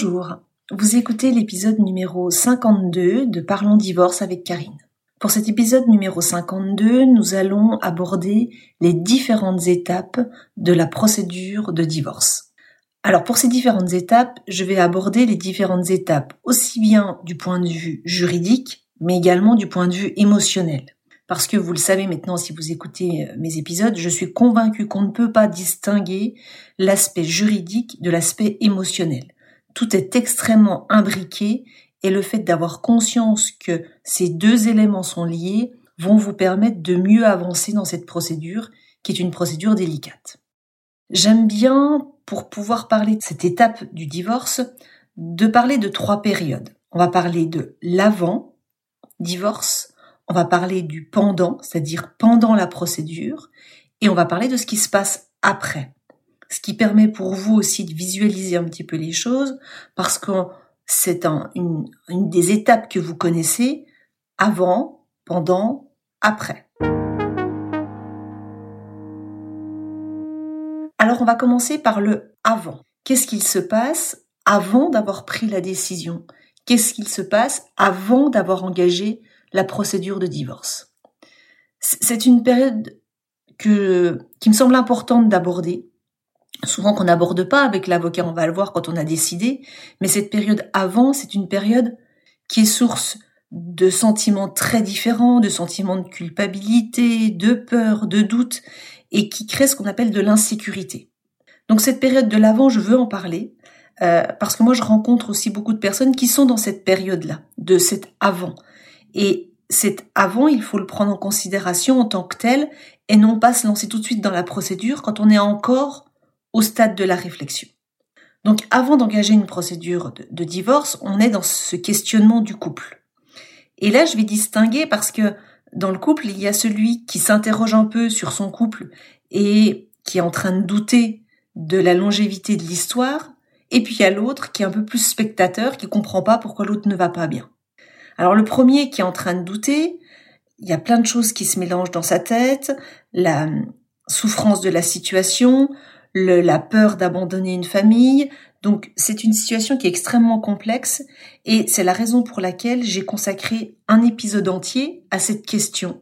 Bonjour, vous écoutez l'épisode numéro 52 de Parlons divorce avec Karine. Pour cet épisode numéro 52, nous allons aborder les différentes étapes de la procédure de divorce. Alors pour ces différentes étapes, je vais aborder les différentes étapes aussi bien du point de vue juridique, mais également du point de vue émotionnel. Parce que vous le savez maintenant si vous écoutez euh, mes épisodes, je suis convaincue qu'on ne peut pas distinguer l'aspect juridique de l'aspect émotionnel tout est extrêmement imbriqué et le fait d'avoir conscience que ces deux éléments sont liés vont vous permettre de mieux avancer dans cette procédure qui est une procédure délicate. J'aime bien, pour pouvoir parler de cette étape du divorce, de parler de trois périodes. On va parler de l'avant divorce, on va parler du pendant, c'est-à-dire pendant la procédure, et on va parler de ce qui se passe après ce qui permet pour vous aussi de visualiser un petit peu les choses, parce que c'est une, une des étapes que vous connaissez avant, pendant, après. Alors on va commencer par le avant. Qu'est-ce qu'il se passe avant d'avoir pris la décision? Qu'est-ce qu'il se passe avant d'avoir engagé la procédure de divorce? C'est une période que, qui me semble importante d'aborder souvent qu'on n'aborde pas avec l'avocat, on va le voir quand on a décidé, mais cette période avant, c'est une période qui est source de sentiments très différents, de sentiments de culpabilité, de peur, de doute, et qui crée ce qu'on appelle de l'insécurité. Donc cette période de l'avant, je veux en parler, euh, parce que moi je rencontre aussi beaucoup de personnes qui sont dans cette période-là, de cet avant. Et cet avant, il faut le prendre en considération en tant que tel, et non pas se lancer tout de suite dans la procédure quand on est encore au stade de la réflexion. Donc avant d'engager une procédure de, divorce, on est dans ce questionnement du couple. Et là, je vais distinguer parce que dans le couple, il y a celui qui s'interroge un peu sur son couple et qui est en train de douter de la longévité de l'histoire, et puis il y a l'autre qui est un peu plus spectateur, qui comprend pas pourquoi l'autre ne va pas bien. Alors le premier qui est en train de douter, il y a plein de choses qui se mélangent dans sa tête, la souffrance de la situation, la peur d'abandonner une famille. Donc c'est une situation qui est extrêmement complexe et c'est la raison pour laquelle j'ai consacré un épisode entier à cette question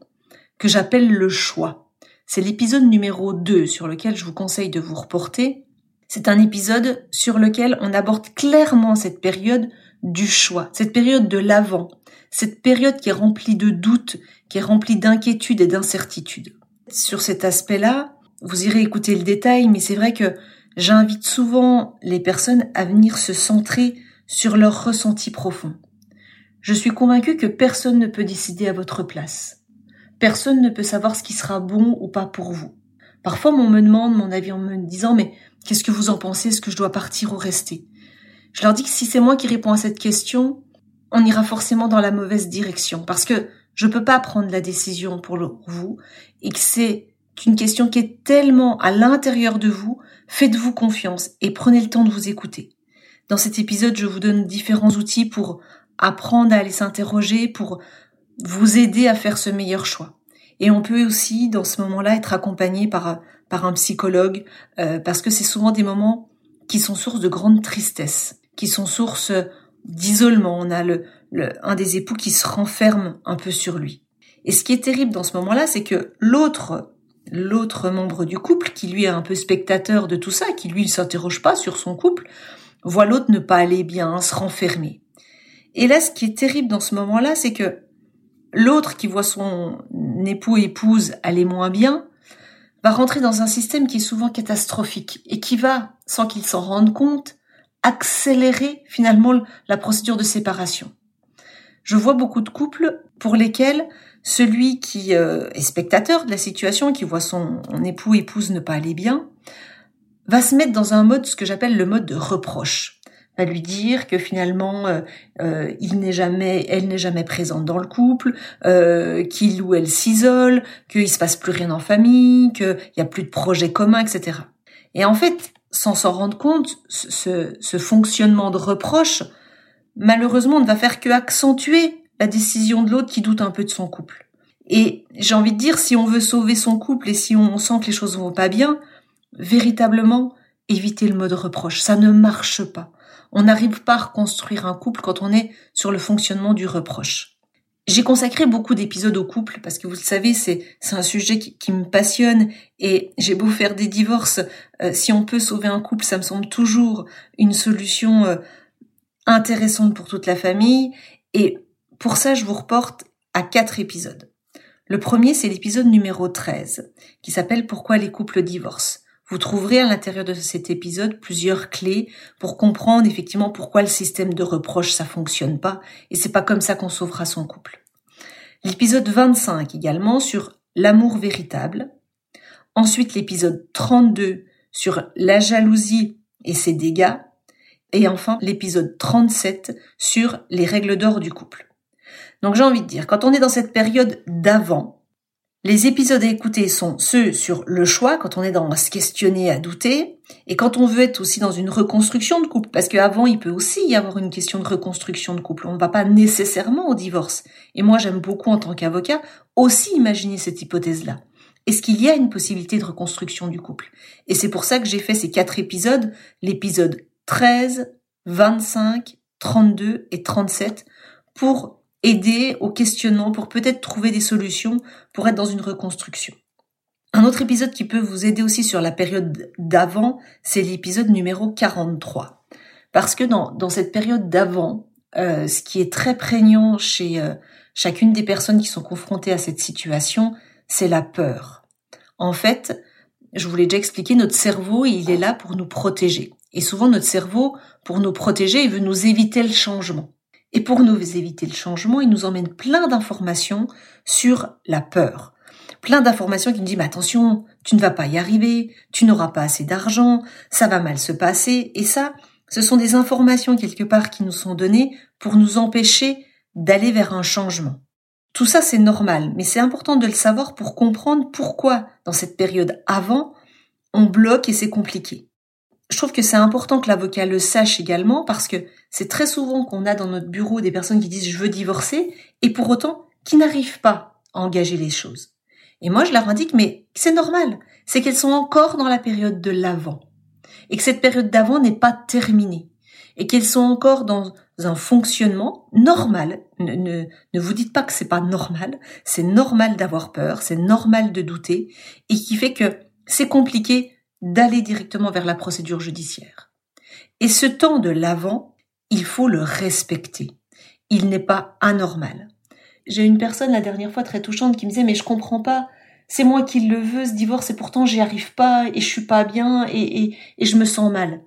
que j'appelle le choix. C'est l'épisode numéro 2 sur lequel je vous conseille de vous reporter. C'est un épisode sur lequel on aborde clairement cette période du choix, cette période de l'avant, cette période qui est remplie de doutes, qui est remplie d'inquiétudes et d'incertitudes. Sur cet aspect-là, vous irez écouter le détail, mais c'est vrai que j'invite souvent les personnes à venir se centrer sur leur ressenti profond. Je suis convaincue que personne ne peut décider à votre place. Personne ne peut savoir ce qui sera bon ou pas pour vous. Parfois, on me demande mon avis en me disant, mais qu'est-ce que vous en pensez? Est-ce que je dois partir ou rester? Je leur dis que si c'est moi qui réponds à cette question, on ira forcément dans la mauvaise direction parce que je peux pas prendre la décision pour vous et que c'est une question qui est tellement à l'intérieur de vous, faites-vous confiance et prenez le temps de vous écouter. Dans cet épisode, je vous donne différents outils pour apprendre à aller s'interroger, pour vous aider à faire ce meilleur choix. Et on peut aussi, dans ce moment-là, être accompagné par, par un psychologue, euh, parce que c'est souvent des moments qui sont source de grande tristesse, qui sont source d'isolement. On a le, le, un des époux qui se renferme un peu sur lui. Et ce qui est terrible dans ce moment-là, c'est que l'autre l'autre membre du couple, qui lui est un peu spectateur de tout ça, qui lui ne s'interroge pas sur son couple, voit l'autre ne pas aller bien, se renfermer. Et là, ce qui est terrible dans ce moment-là, c'est que l'autre qui voit son époux épouse aller moins bien, va rentrer dans un système qui est souvent catastrophique et qui va, sans qu'il s'en rende compte, accélérer finalement la procédure de séparation. Je vois beaucoup de couples pour lesquels celui qui euh, est spectateur de la situation, qui voit son époux épouse ne pas aller bien, va se mettre dans un mode, ce que j'appelle le mode de reproche. Va lui dire que finalement euh, euh, il n'est jamais, elle n'est jamais présente dans le couple, qu'il ou elle s'isole, qu'il se passe plus rien en famille, qu'il y a plus de projets communs, etc. Et en fait, sans s'en rendre compte, ce, ce fonctionnement de reproche, malheureusement, ne va faire que accentuer la décision de l'autre qui doute un peu de son couple. Et j'ai envie de dire, si on veut sauver son couple et si on sent que les choses vont pas bien, véritablement, éviter le mode reproche. Ça ne marche pas. On n'arrive pas à reconstruire un couple quand on est sur le fonctionnement du reproche. J'ai consacré beaucoup d'épisodes au couple parce que vous le savez, c'est un sujet qui, me passionne et j'ai beau faire des divorces, euh, si on peut sauver un couple, ça me semble toujours une solution euh, intéressante pour toute la famille. Et pour ça, je vous reporte à quatre épisodes. Le premier, c'est l'épisode numéro 13, qui s'appelle Pourquoi les couples divorcent. Vous trouverez à l'intérieur de cet épisode plusieurs clés pour comprendre effectivement pourquoi le système de reproche ça fonctionne pas et c'est pas comme ça qu'on sauvera son couple. L'épisode 25 également sur l'amour véritable. Ensuite l'épisode 32 sur la jalousie et ses dégâts. Et enfin l'épisode 37 sur les règles d'or du couple. Donc j'ai envie de dire, quand on est dans cette période d'avant, les épisodes à écouter sont ceux sur le choix, quand on est dans à se questionner, à douter, et quand on veut être aussi dans une reconstruction de couple, parce qu'avant il peut aussi y avoir une question de reconstruction de couple. On ne va pas nécessairement au divorce. Et moi j'aime beaucoup en tant qu'avocat aussi imaginer cette hypothèse-là. Est-ce qu'il y a une possibilité de reconstruction du couple? Et c'est pour ça que j'ai fait ces quatre épisodes, l'épisode 13, 25, 32 et 37, pour aider au questionnement pour peut-être trouver des solutions pour être dans une reconstruction. Un autre épisode qui peut vous aider aussi sur la période d'avant, c'est l'épisode numéro 43. Parce que dans, dans cette période d'avant, euh, ce qui est très prégnant chez euh, chacune des personnes qui sont confrontées à cette situation, c'est la peur. En fait, je vous l'ai déjà expliqué, notre cerveau, il est là pour nous protéger. Et souvent, notre cerveau, pour nous protéger, il veut nous éviter le changement. Et pour nous éviter le changement, il nous emmène plein d'informations sur la peur. Plein d'informations qui nous disent, mais attention, tu ne vas pas y arriver, tu n'auras pas assez d'argent, ça va mal se passer. Et ça, ce sont des informations quelque part qui nous sont données pour nous empêcher d'aller vers un changement. Tout ça, c'est normal, mais c'est important de le savoir pour comprendre pourquoi, dans cette période avant, on bloque et c'est compliqué je trouve que c'est important que l'avocat le sache également parce que c'est très souvent qu'on a dans notre bureau des personnes qui disent je veux divorcer et pour autant qui n'arrivent pas à engager les choses. Et moi je leur indique mais c'est normal, c'est qu'elles sont encore dans la période de l'avant et que cette période d'avant n'est pas terminée et qu'elles sont encore dans un fonctionnement normal. Ne, ne, vous dites pas que c'est pas normal, c'est normal d'avoir peur, c'est normal de douter et qui fait que c'est compliqué d'aller directement vers la procédure judiciaire. Et ce temps de l'avant, il faut le respecter. Il n'est pas anormal. J'ai une personne la dernière fois très touchante qui me disait mais je comprends pas, c'est moi qui le veux ce divorce et pourtant j'y arrive pas et je suis pas bien et, et, et je me sens mal.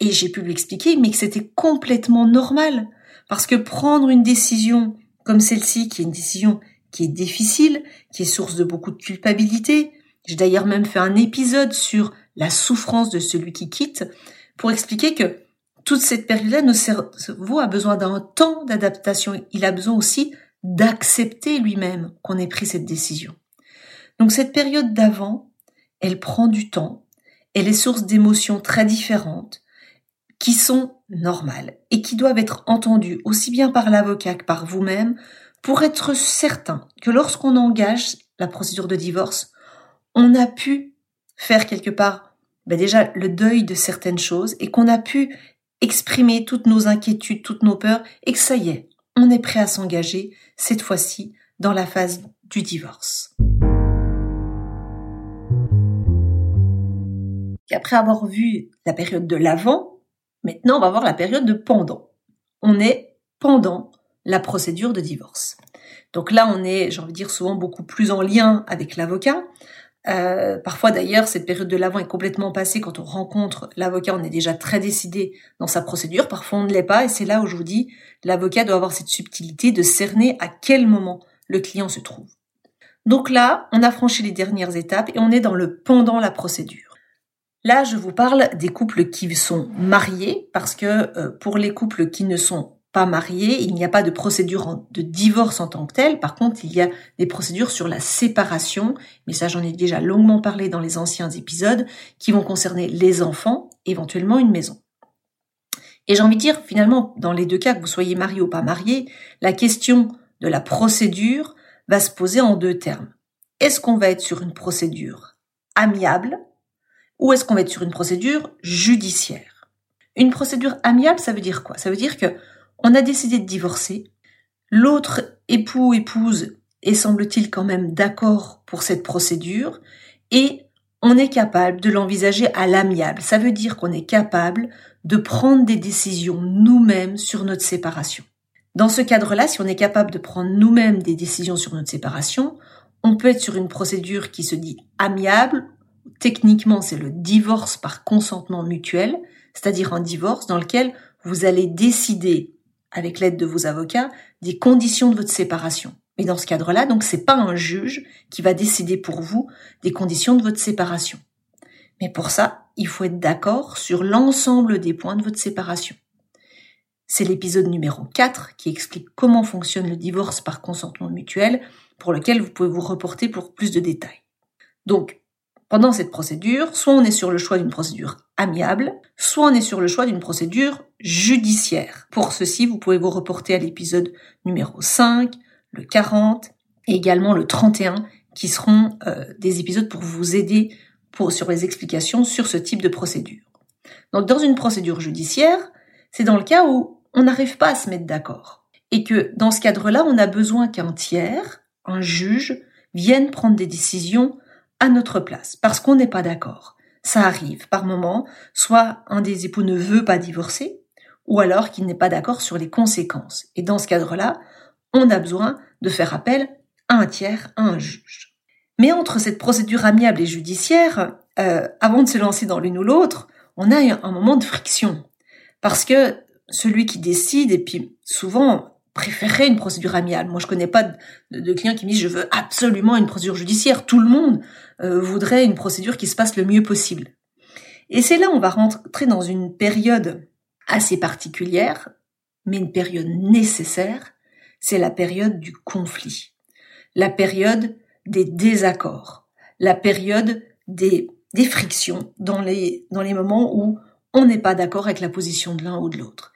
Et j'ai pu lui expliquer mais que c'était complètement normal parce que prendre une décision comme celle-ci qui est une décision qui est difficile, qui est source de beaucoup de culpabilité, j'ai d'ailleurs même fait un épisode sur la souffrance de celui qui quitte pour expliquer que toute cette période-là, notre cerveau a besoin d'un temps d'adaptation. Il a besoin aussi d'accepter lui-même qu'on ait pris cette décision. Donc cette période d'avant, elle prend du temps, elle est source d'émotions très différentes qui sont normales et qui doivent être entendues aussi bien par l'avocat que par vous-même pour être certain que lorsqu'on engage la procédure de divorce, on a pu faire quelque part ben déjà le deuil de certaines choses et qu'on a pu exprimer toutes nos inquiétudes, toutes nos peurs et que ça y est, on est prêt à s'engager cette fois-ci dans la phase du divorce. Après avoir vu la période de l'avant, maintenant on va voir la période de pendant. On est pendant la procédure de divorce. Donc là, on est, j'ai envie de dire, souvent beaucoup plus en lien avec l'avocat, euh, parfois d'ailleurs, cette période de l'avant est complètement passée. Quand on rencontre l'avocat, on est déjà très décidé dans sa procédure. Parfois, on ne l'est pas. Et c'est là où je vous dis, l'avocat doit avoir cette subtilité de cerner à quel moment le client se trouve. Donc là, on a franchi les dernières étapes et on est dans le pendant la procédure. Là, je vous parle des couples qui sont mariés parce que euh, pour les couples qui ne sont pas mariés, il n'y a pas de procédure de divorce en tant que telle. Par contre, il y a des procédures sur la séparation, mais ça j'en ai déjà longuement parlé dans les anciens épisodes, qui vont concerner les enfants, éventuellement une maison. Et j'ai envie de dire, finalement, dans les deux cas, que vous soyez marié ou pas marié, la question de la procédure va se poser en deux termes. Est-ce qu'on va être sur une procédure amiable ou est-ce qu'on va être sur une procédure judiciaire? Une procédure amiable, ça veut dire quoi? Ça veut dire que on a décidé de divorcer, l'autre époux épouse est semble-t-il quand même d'accord pour cette procédure et on est capable de l'envisager à l'amiable. Ça veut dire qu'on est capable de prendre des décisions nous-mêmes sur notre séparation. Dans ce cadre-là, si on est capable de prendre nous-mêmes des décisions sur notre séparation, on peut être sur une procédure qui se dit amiable. Techniquement, c'est le divorce par consentement mutuel, c'est-à-dire un divorce dans lequel vous allez décider, avec l'aide de vos avocats, des conditions de votre séparation. Mais dans ce cadre-là, donc, c'est pas un juge qui va décider pour vous des conditions de votre séparation. Mais pour ça, il faut être d'accord sur l'ensemble des points de votre séparation. C'est l'épisode numéro 4 qui explique comment fonctionne le divorce par consentement mutuel, pour lequel vous pouvez vous reporter pour plus de détails. Donc, pendant cette procédure, soit on est sur le choix d'une procédure amiable, soit on est sur le choix d'une procédure judiciaire. Pour ceci, vous pouvez vous reporter à l'épisode numéro 5, le 40 et également le 31 qui seront euh, des épisodes pour vous aider sur les explications sur ce type de procédure. Donc dans une procédure judiciaire, c'est dans le cas où on n'arrive pas à se mettre d'accord et que dans ce cadre-là, on a besoin qu'un tiers, un juge, vienne prendre des décisions à notre place parce qu'on n'est pas d'accord. Ça arrive par moment, soit un des époux ne veut pas divorcer, ou alors qu'il n'est pas d'accord sur les conséquences. Et dans ce cadre-là, on a besoin de faire appel à un tiers, à un juge. Mais entre cette procédure amiable et judiciaire, euh, avant de se lancer dans l'une ou l'autre, on a un moment de friction. Parce que celui qui décide, et puis souvent préférerait une procédure amiable. Moi, je connais pas de, clients qui me disent je veux absolument une procédure judiciaire. Tout le monde euh, voudrait une procédure qui se passe le mieux possible. Et c'est là où on va rentrer dans une période assez particulière, mais une période nécessaire, c'est la période du conflit, la période des désaccords, la période des, des frictions dans les, dans les moments où on n'est pas d'accord avec la position de l'un ou de l'autre.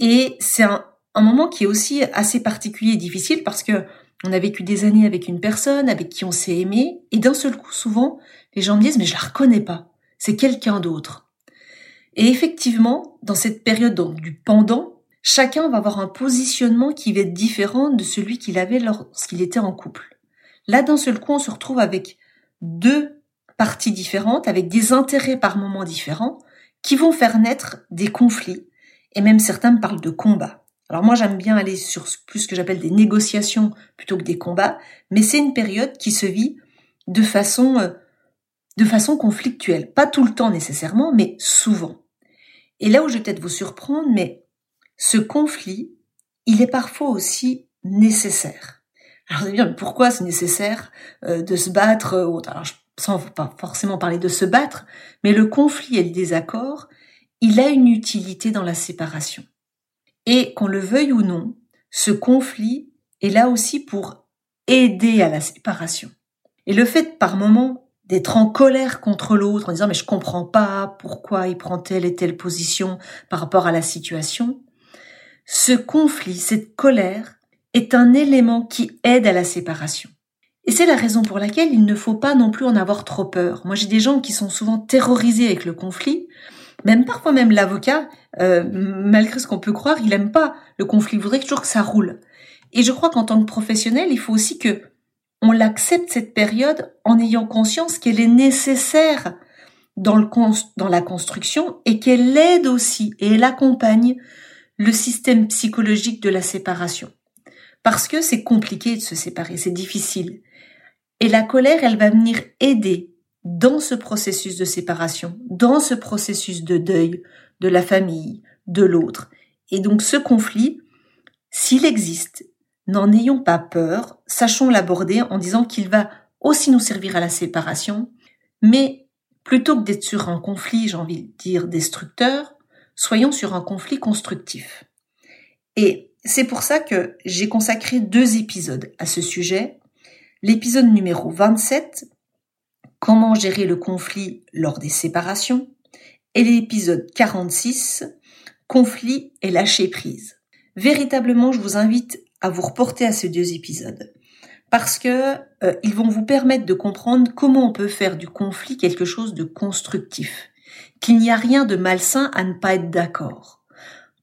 Et c'est un, un moment qui est aussi assez particulier et difficile parce que on a vécu des années avec une personne avec qui on s'est aimé et d'un seul coup souvent les gens me disent mais je la reconnais pas, c'est quelqu'un d'autre. Et effectivement, dans cette période du pendant, chacun va avoir un positionnement qui va être différent de celui qu'il avait lorsqu'il était en couple. Là, d'un seul coup, on se retrouve avec deux parties différentes, avec des intérêts par moments différents, qui vont faire naître des conflits, et même certains me parlent de combats. Alors moi, j'aime bien aller sur plus ce que j'appelle des négociations plutôt que des combats, mais c'est une période qui se vit de façon, euh, de façon conflictuelle. Pas tout le temps nécessairement, mais souvent. Et là où je vais peut-être vous surprendre, mais ce conflit, il est parfois aussi nécessaire. Alors vous allez dire, pourquoi c'est nécessaire euh, de se battre euh, Alors, sans pas forcément parler de se battre, mais le conflit et le désaccord, il a une utilité dans la séparation. Et qu'on le veuille ou non, ce conflit est là aussi pour aider à la séparation. Et le fait par moment d'être en colère contre l'autre en disant mais je comprends pas pourquoi il prend telle et telle position par rapport à la situation, ce conflit, cette colère, est un élément qui aide à la séparation. Et c'est la raison pour laquelle il ne faut pas non plus en avoir trop peur. Moi, j'ai des gens qui sont souvent terrorisés avec le conflit, même parfois même l'avocat, euh, malgré ce qu'on peut croire, il aime pas le conflit, il voudrait toujours que ça roule. Et je crois qu'en tant que professionnel, il faut aussi que on l'accepte cette période en ayant conscience qu'elle est nécessaire dans, le dans la construction et qu'elle aide aussi et elle accompagne le système psychologique de la séparation. Parce que c'est compliqué de se séparer, c'est difficile. Et la colère, elle va venir aider dans ce processus de séparation, dans ce processus de deuil de la famille, de l'autre. Et donc ce conflit, s'il existe, n'en ayons pas peur, sachons l'aborder en disant qu'il va aussi nous servir à la séparation, mais plutôt que d'être sur un conflit, j'ai envie de dire destructeur, soyons sur un conflit constructif. Et c'est pour ça que j'ai consacré deux épisodes à ce sujet. L'épisode numéro 27, comment gérer le conflit lors des séparations, et l'épisode 46, conflit et lâcher prise. Véritablement, je vous invite à vous reporter à ces deux épisodes parce que euh, ils vont vous permettre de comprendre comment on peut faire du conflit quelque chose de constructif qu'il n'y a rien de malsain à ne pas être d'accord.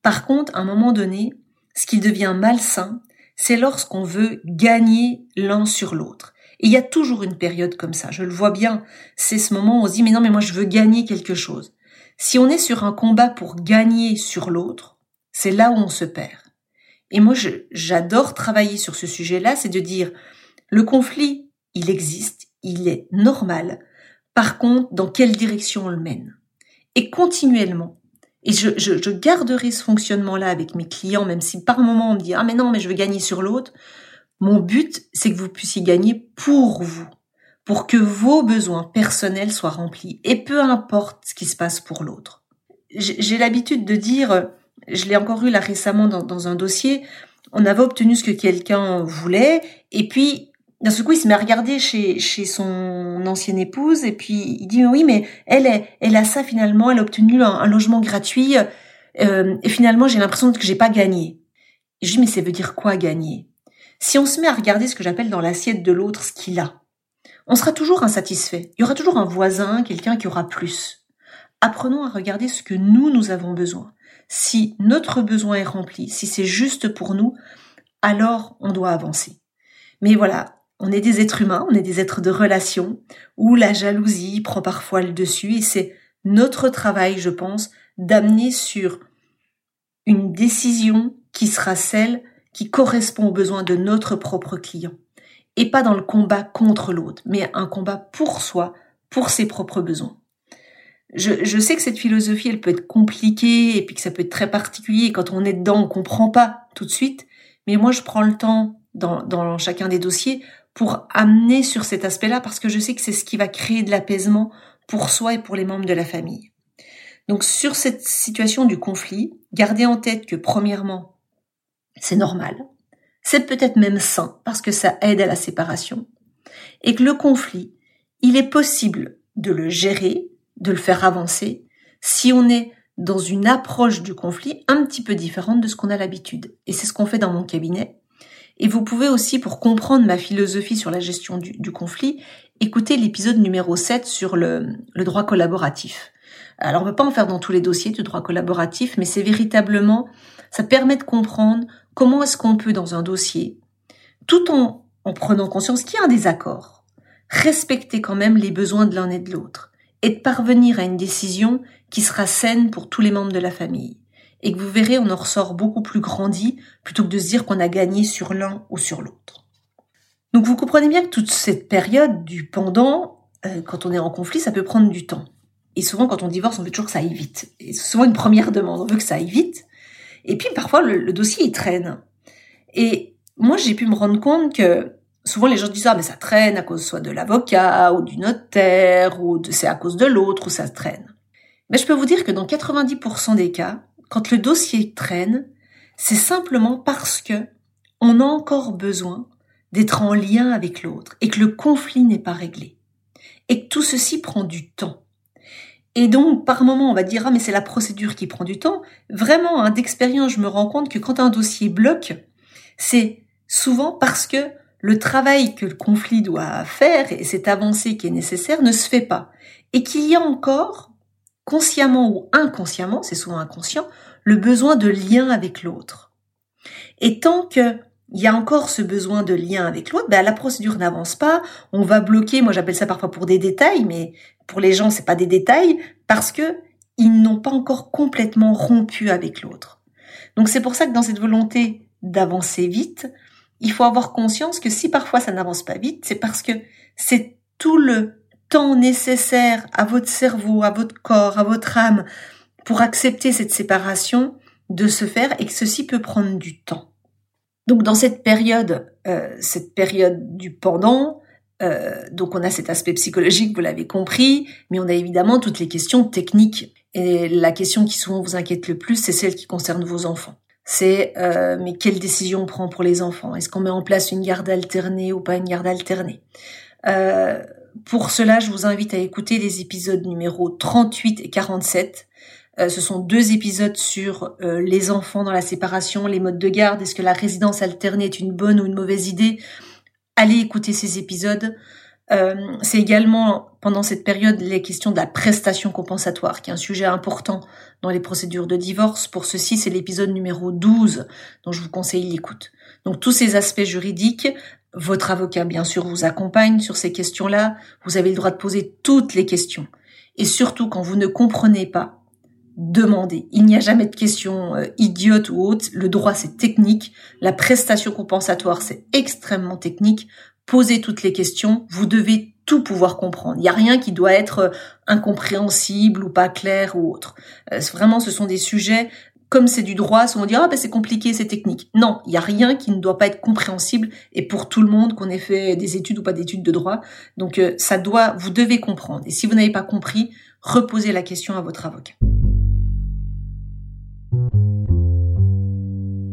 Par contre, à un moment donné, ce qui devient malsain, c'est lorsqu'on veut gagner l'un sur l'autre. Et il y a toujours une période comme ça, je le vois bien, c'est ce moment où on se dit mais non mais moi je veux gagner quelque chose. Si on est sur un combat pour gagner sur l'autre, c'est là où on se perd. Et moi j'adore travailler sur ce sujet-là, c'est de dire le conflit, il existe, il est normal. Par contre, dans quelle direction on le mène? Et continuellement, et je, garderai ce fonctionnement-là avec mes clients, même si par moment on me dit ah mais non mais je veux gagner sur l'autre. Mon but c'est que vous puissiez gagner pour vous, pour que vos besoins personnels soient remplis et peu importe ce qui se passe pour l'autre. J'ai l'habitude de dire, je l'ai encore eu là récemment dans, dans un dossier, on avait obtenu ce que quelqu'un voulait et puis d'un seul coup, il se met à regarder chez, chez son ancienne épouse et puis il dit oui, mais elle, elle a ça finalement, elle a obtenu un, logement gratuit euh, et finalement j'ai l'impression que j'ai pas gagné. Et je dis mais ça veut dire quoi gagner? Si on se met à regarder ce que j'appelle dans l'assiette de l'autre ce qu'il a, on sera toujours insatisfait. Il y aura toujours un voisin, quelqu'un qui aura plus. Apprenons à regarder ce que nous, nous avons besoin. Si notre besoin est rempli, si c'est juste pour nous, alors on doit avancer. Mais voilà, on est des êtres humains, on est des êtres de relation, où la jalousie prend parfois le dessus, et c'est notre travail, je pense, d'amener sur une décision qui sera celle qui correspond aux besoins de notre propre client, et pas dans le combat contre l'autre, mais un combat pour soi, pour ses propres besoins. Je, sais que cette philosophie, elle peut être compliquée et puis que ça peut être très particulier. quand on est dedans, on comprend pas tout de suite. Mais moi, je prends le temps dans, dans chacun des dossiers pour amener sur cet aspect-là parce que je sais que c'est ce qui va créer de l'apaisement pour soi et pour les membres de la famille. Donc sur cette situation du conflit, gardez en tête que premièrement, c'est normal, c'est peut-être même sain parce que ça aide à la séparation, et que le conflit, il est possible de le gérer, de le faire avancer, si on est dans une approche du conflit un petit peu différente de ce qu'on a l'habitude. Et c'est ce qu'on fait dans mon cabinet. Et vous pouvez aussi, pour comprendre ma philosophie sur la gestion du, conflit, écouter l'épisode numéro 7 sur le, droit collaboratif. Alors on ne peut pas en faire dans tous les dossiers du droit collaboratif, mais c'est véritablement, ça permet de comprendre comment est-ce qu'on peut dans un dossier, tout en, en prenant conscience qu'il y a un désaccord, respecter quand même les besoins de l'un et de l'autre, et de parvenir à une décision qui sera saine pour tous les membres de la famille et que vous verrez, on en ressort beaucoup plus grandi plutôt que de se dire qu'on a gagné sur l'un ou sur l'autre. Donc vous comprenez bien que toute cette période du pendant, euh, quand on est en conflit, ça peut prendre du temps. Et souvent, quand on divorce, on veut toujours que ça aille vite. Et souvent une première demande, on veut que ça aille vite. Et puis parfois, le, dossier, il traîne. Et moi, j'ai pu me rendre compte que souvent les gens disent ah mais ça traîne à cause soit de l'avocat ou du notaire ou c'est à cause de l'autre ou ça traîne. Mais je peux vous dire que dans 90% des cas, quand le dossier traîne, c'est simplement parce que on a encore besoin d'être en lien avec l'autre et que le conflit n'est pas réglé et que tout ceci prend du temps. Et donc, par moment, on va dire, ah, mais c'est la procédure qui prend du temps. Vraiment, hein, d'expérience, je me rends compte que quand un dossier bloque, c'est souvent parce que le travail que le conflit doit faire et cette avancée qui est nécessaire ne se fait pas. Et qu'il y a encore consciemment ou inconsciemment, c'est souvent inconscient, le besoin de lien avec l'autre. Et tant que il y a encore ce besoin de lien avec l'autre, ben la procédure n'avance pas, on va bloquer, moi j'appelle ça parfois pour des détails, mais pour les gens c'est pas des détails, parce que ils n'ont pas encore complètement rompu avec l'autre. Donc c'est pour ça que dans cette volonté d'avancer vite, il faut avoir conscience que si parfois ça n'avance pas vite, c'est parce que c'est tout le temps nécessaire à votre cerveau, à votre corps, à votre âme pour accepter cette séparation de se faire et que ceci peut prendre du temps. Donc dans cette période, euh, cette période du pendant, euh, donc on a cet aspect psychologique, vous l'avez compris, mais on a évidemment toutes les questions techniques. Et la question qui souvent vous inquiète le plus, c'est celle qui concerne vos enfants. C'est euh, mais quelle décision on prend pour les enfants? Est-ce qu'on met en place une garde alternée ou pas une garde alternée? Pour cela, je vous invite à écouter les épisodes numéro 38 et 47. Euh, ce sont deux épisodes sur euh, les enfants dans la séparation, les modes de garde, est-ce que la résidence alternée est une bonne ou une mauvaise idée? Allez écouter ces épisodes. Euh, c'est également pendant cette période les questions de la prestation compensatoire, qui est un sujet important dans les procédures de divorce. Pour ceci, c'est l'épisode numéro 12 dont je vous conseille l'écoute. Donc tous ces aspects juridiques, votre avocat bien sûr vous accompagne sur ces questions-là. Vous avez le droit de poser toutes les questions. Et surtout quand vous ne comprenez pas, demandez. Il n'y a jamais de questions euh, idiotes ou autres. Le droit c'est technique. La prestation compensatoire c'est extrêmement technique. Posez toutes les questions. Vous devez tout pouvoir comprendre. Il n'y a rien qui doit être euh, incompréhensible ou pas clair ou autre. Euh, vraiment, ce sont des sujets comme c'est du droit, on dire ah ben c'est compliqué, c'est technique. Non, il y a rien qui ne doit pas être compréhensible et pour tout le monde qu'on ait fait des études ou pas d'études de droit. Donc euh, ça doit, vous devez comprendre. Et si vous n'avez pas compris, reposez la question à votre avocat.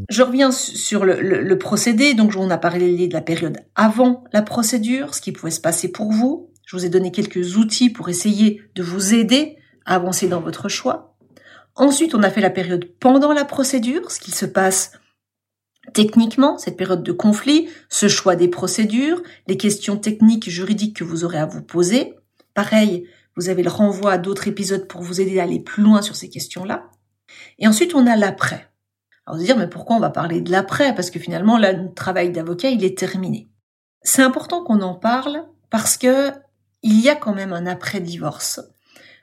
Je reviens sur le, procédé. Donc, on a parlé de la période avant la procédure, ce qui pouvait se passer pour vous. Je vous ai donné quelques outils pour essayer de vous aider à avancer dans votre choix. Ensuite, on a fait la période pendant la procédure, ce qui se passe techniquement, cette période de conflit, ce choix des procédures, les questions techniques juridiques que vous aurez à vous poser. Pareil, vous avez le renvoi à d'autres épisodes pour vous aider à aller plus loin sur ces questions-là. Et ensuite, on a l'après. Alors, vous dire, mais pourquoi on va parler de l'après? Parce que finalement, là, le travail d'avocat, il est terminé. C'est important qu'on en parle parce que il y a quand même un après-divorce.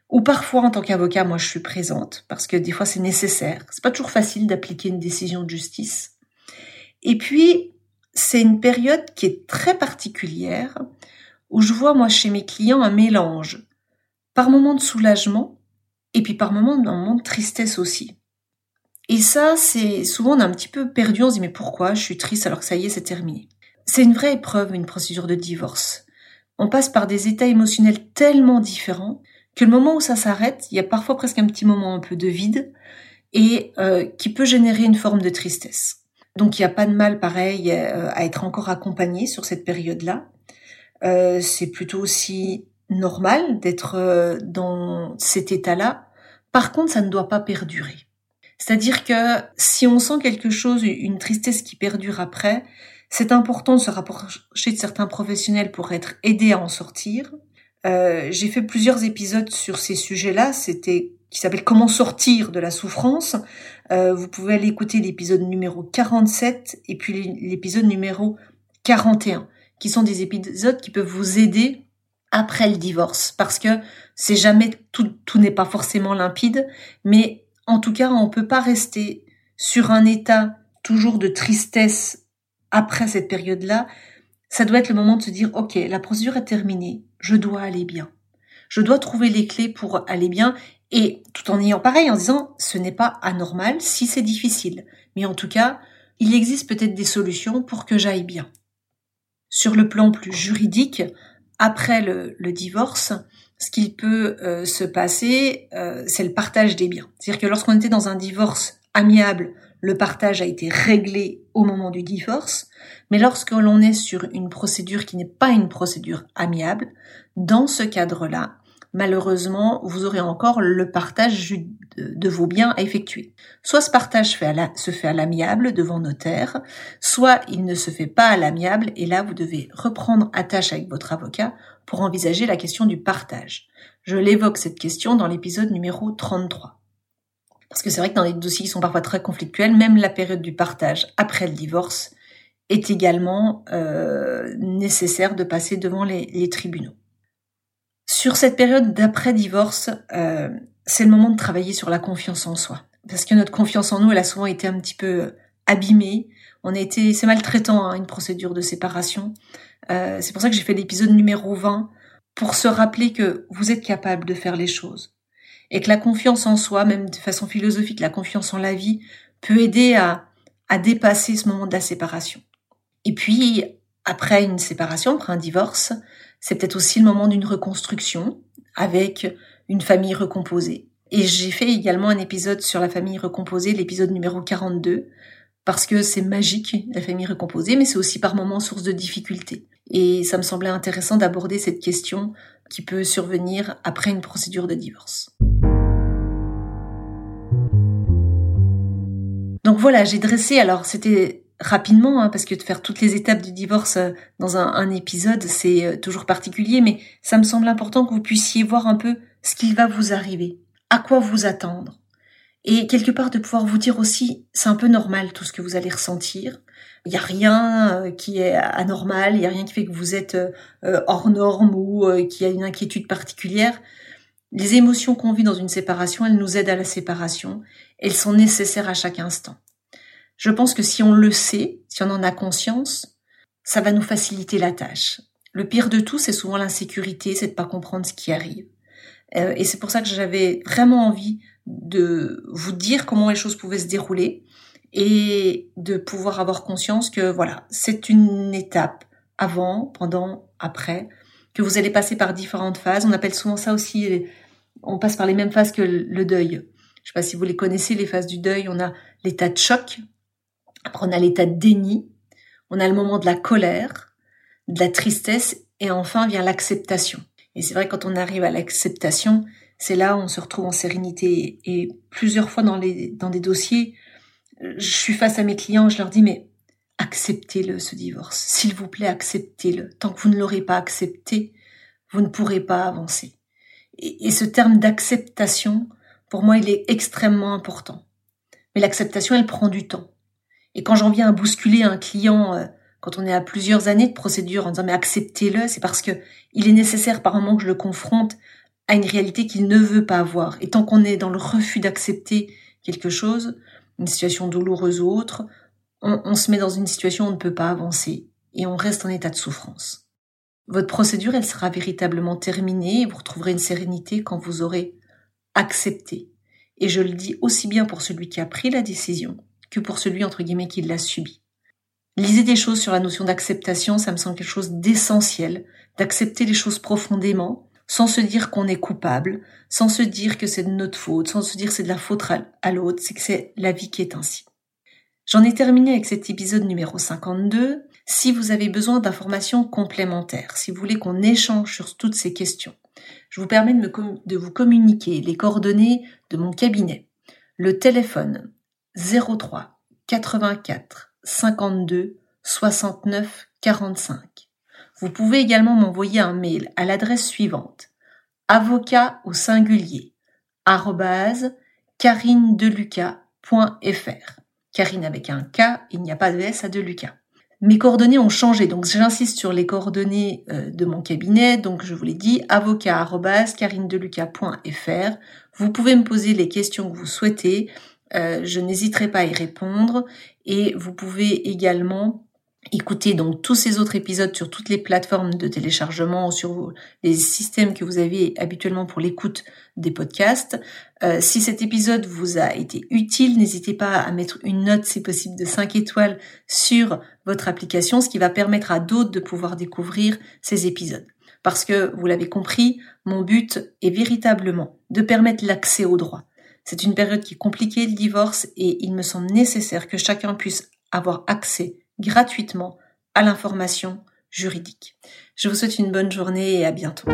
Ou parfois, en tant qu'avocat, moi, je suis présente parce que des fois, c'est nécessaire. C'est pas toujours facile d'appliquer une décision de justice. Et puis, c'est une période qui est très particulière où je vois, moi, chez mes clients, un mélange. Par moments de soulagement et puis par moments, un moment de tristesse aussi. Et ça, c'est souvent on est un petit peu perdu, on se dit mais pourquoi je suis triste alors que ça y est, c'est terminé. C'est une vraie épreuve, une procédure de divorce. On passe par des états émotionnels tellement différents que le moment où ça s'arrête, il y a parfois presque un petit moment un peu de vide et euh, qui peut générer une forme de tristesse. Donc il n'y a pas de mal pareil euh, à être encore accompagné sur cette période-là. Euh, c'est plutôt aussi normal d'être dans cet état-là. Par contre, ça ne doit pas perdurer. C'est-à-dire que si on sent quelque chose, une tristesse qui perdure après, c'est important de se rapprocher de certains professionnels pour être aidé à en sortir. Euh, j'ai fait plusieurs épisodes sur ces sujets-là. C'était qui s'appelle Comment sortir de la souffrance. Euh, vous pouvez aller écouter l'épisode numéro 47 et puis l'épisode numéro 41, qui sont des épisodes qui peuvent vous aider après le divorce, parce que c'est jamais tout, tout n'est pas forcément limpide, mais en tout cas, on ne peut pas rester sur un état toujours de tristesse après cette période-là. Ça doit être le moment de se dire, OK, la procédure est terminée, je dois aller bien. Je dois trouver les clés pour aller bien et tout en ayant pareil, en disant, ce n'est pas anormal si c'est difficile. Mais en tout cas, il existe peut-être des solutions pour que j'aille bien. Sur le plan plus juridique, après le, le divorce, ce qu'il peut euh, se passer, euh, c'est le partage des biens. C'est-à-dire que lorsqu'on était dans un divorce amiable, le partage a été réglé au moment du divorce, mais lorsque l'on est sur une procédure qui n'est pas une procédure amiable, dans ce cadre-là, malheureusement, vous aurez encore le partage de vos biens à effectuer. Soit ce partage se fait à l'amiable devant notaire, soit il ne se fait pas à l'amiable et là vous devez reprendre attache avec votre avocat pour envisager la question du partage. Je l'évoque cette question dans l'épisode numéro 33. Parce que c'est vrai que dans les dossiers qui sont parfois très conflictuels, même la période du partage après le divorce est également euh, nécessaire de passer devant les tribunaux. Sur cette période d'après-divorce, euh, c'est le moment de travailler sur la confiance en soi. Parce que notre confiance en nous, elle a souvent été un petit peu abîmée. On a été, c'est maltraitant, hein, une procédure de séparation. Euh, c'est pour ça que j'ai fait l'épisode numéro 20 pour se rappeler que vous êtes capable de faire les choses. Et que la confiance en soi, même de façon philosophique, la confiance en la vie, peut aider à, à dépasser ce moment de la séparation. Et puis, après une séparation, après un divorce, c'est peut-être aussi le moment d'une reconstruction avec une famille recomposée. Et j'ai fait également un épisode sur la famille recomposée, l'épisode numéro 42, parce que c'est magique, la famille recomposée, mais c'est aussi par moments source de difficultés. Et ça me semblait intéressant d'aborder cette question qui peut survenir après une procédure de divorce. Donc voilà, j'ai dressé, alors c'était rapidement, hein, parce que de faire toutes les étapes du divorce euh, dans un, un épisode, c'est euh, toujours particulier, mais ça me semble important que vous puissiez voir un peu ce qu'il va vous arriver, à quoi vous attendre. Et quelque part de pouvoir vous dire aussi, c'est un peu normal tout ce que vous allez ressentir. Il n'y a rien qui est anormal, il n'y a rien qui fait que vous êtes hors norme ou qu'il y a une inquiétude particulière. Les émotions qu'on vit dans une séparation, elles nous aident à la séparation. Elles sont nécessaires à chaque instant. Je pense que si on le sait, si on en a conscience, ça va nous faciliter la tâche. Le pire de tout, c'est souvent l'insécurité, c'est de pas comprendre ce qui arrive. Euh, et c'est pour ça que j'avais vraiment envie de vous dire comment les choses pouvaient se dérouler et de pouvoir avoir conscience que voilà, c'est une étape avant, pendant, après, que vous allez passer par différentes phases. On appelle souvent ça aussi on passe par les mêmes phases que le deuil. Je sais pas si vous les connaissez, les phases du deuil. On a l'état de choc, après on a l'état de déni, on a le moment de la colère, de la tristesse, et enfin vient l'acceptation. Et c'est vrai quand on arrive à l'acceptation, c'est là où on se retrouve en sérénité. Et plusieurs fois dans les dans des dossiers, je suis face à mes clients, je leur dis mais acceptez-le ce divorce, s'il vous plaît acceptez-le. Tant que vous ne l'aurez pas accepté, vous ne pourrez pas avancer. Et, ce terme d'acceptation, pour moi, il est extrêmement important. Mais l'acceptation, elle prend du temps. Et quand j'en viens à bousculer un client, euh, quand on est à plusieurs années de procédure en disant mais acceptez-le, c'est parce que il est nécessaire par moment que je le confronte à une réalité qu'il ne veut pas avoir. Et tant qu'on est dans le refus d'accepter quelque chose, une situation douloureuse ou autre, on, on se met dans une situation où on ne peut pas avancer et on reste en état de souffrance. Votre procédure, elle sera véritablement terminée et vous retrouverez une sérénité quand vous aurez accepté. Et je le dis aussi bien pour celui qui a pris la décision que pour celui, entre guillemets, qui l'a subi. Lisez des choses sur la notion d'acceptation, ça me semble quelque chose d'essentiel, d'accepter les choses profondément, sans se dire qu'on est coupable, sans se dire que c'est de notre faute, sans se dire que c'est de la faute à l'autre, c'est que c'est la vie qui est ainsi. J'en ai terminé avec cet épisode numéro 52. Si vous avez besoin d'informations complémentaires, si vous voulez qu'on échange sur toutes ces questions, je vous permets de, vous communiquer les coordonnées de mon cabinet. Le téléphone 03 84 52 69 45. Vous pouvez également m'envoyer un mail à l'adresse suivante avocat au singulier carinedeluca.fr. Karine avec un K, il n'y a pas de S à Deluca. Mes coordonnées ont changé, donc j'insiste sur les coordonnées euh, de mon cabinet. Donc je vous l'ai dit, avocat@carinedeluca.fr. Vous pouvez me poser les questions que vous souhaitez. Euh, je n'hésiterai pas à y répondre. Et vous pouvez également écouter donc tous ces autres épisodes sur toutes les plateformes de téléchargement, sur les systèmes que vous avez habituellement pour l'écoute des podcasts. Euh, si cet épisode vous a été utile, n'hésitez pas à mettre une note, si possible, de 5 étoiles sur votre application, ce qui va permettre à d'autres de pouvoir découvrir ces épisodes. Parce que, vous l'avez compris, mon but est véritablement de permettre l'accès au droit. C'est une période qui est compliquée, le divorce, et il me semble nécessaire que chacun puisse avoir accès gratuitement à l'information juridique. Je vous souhaite une bonne journée et à bientôt.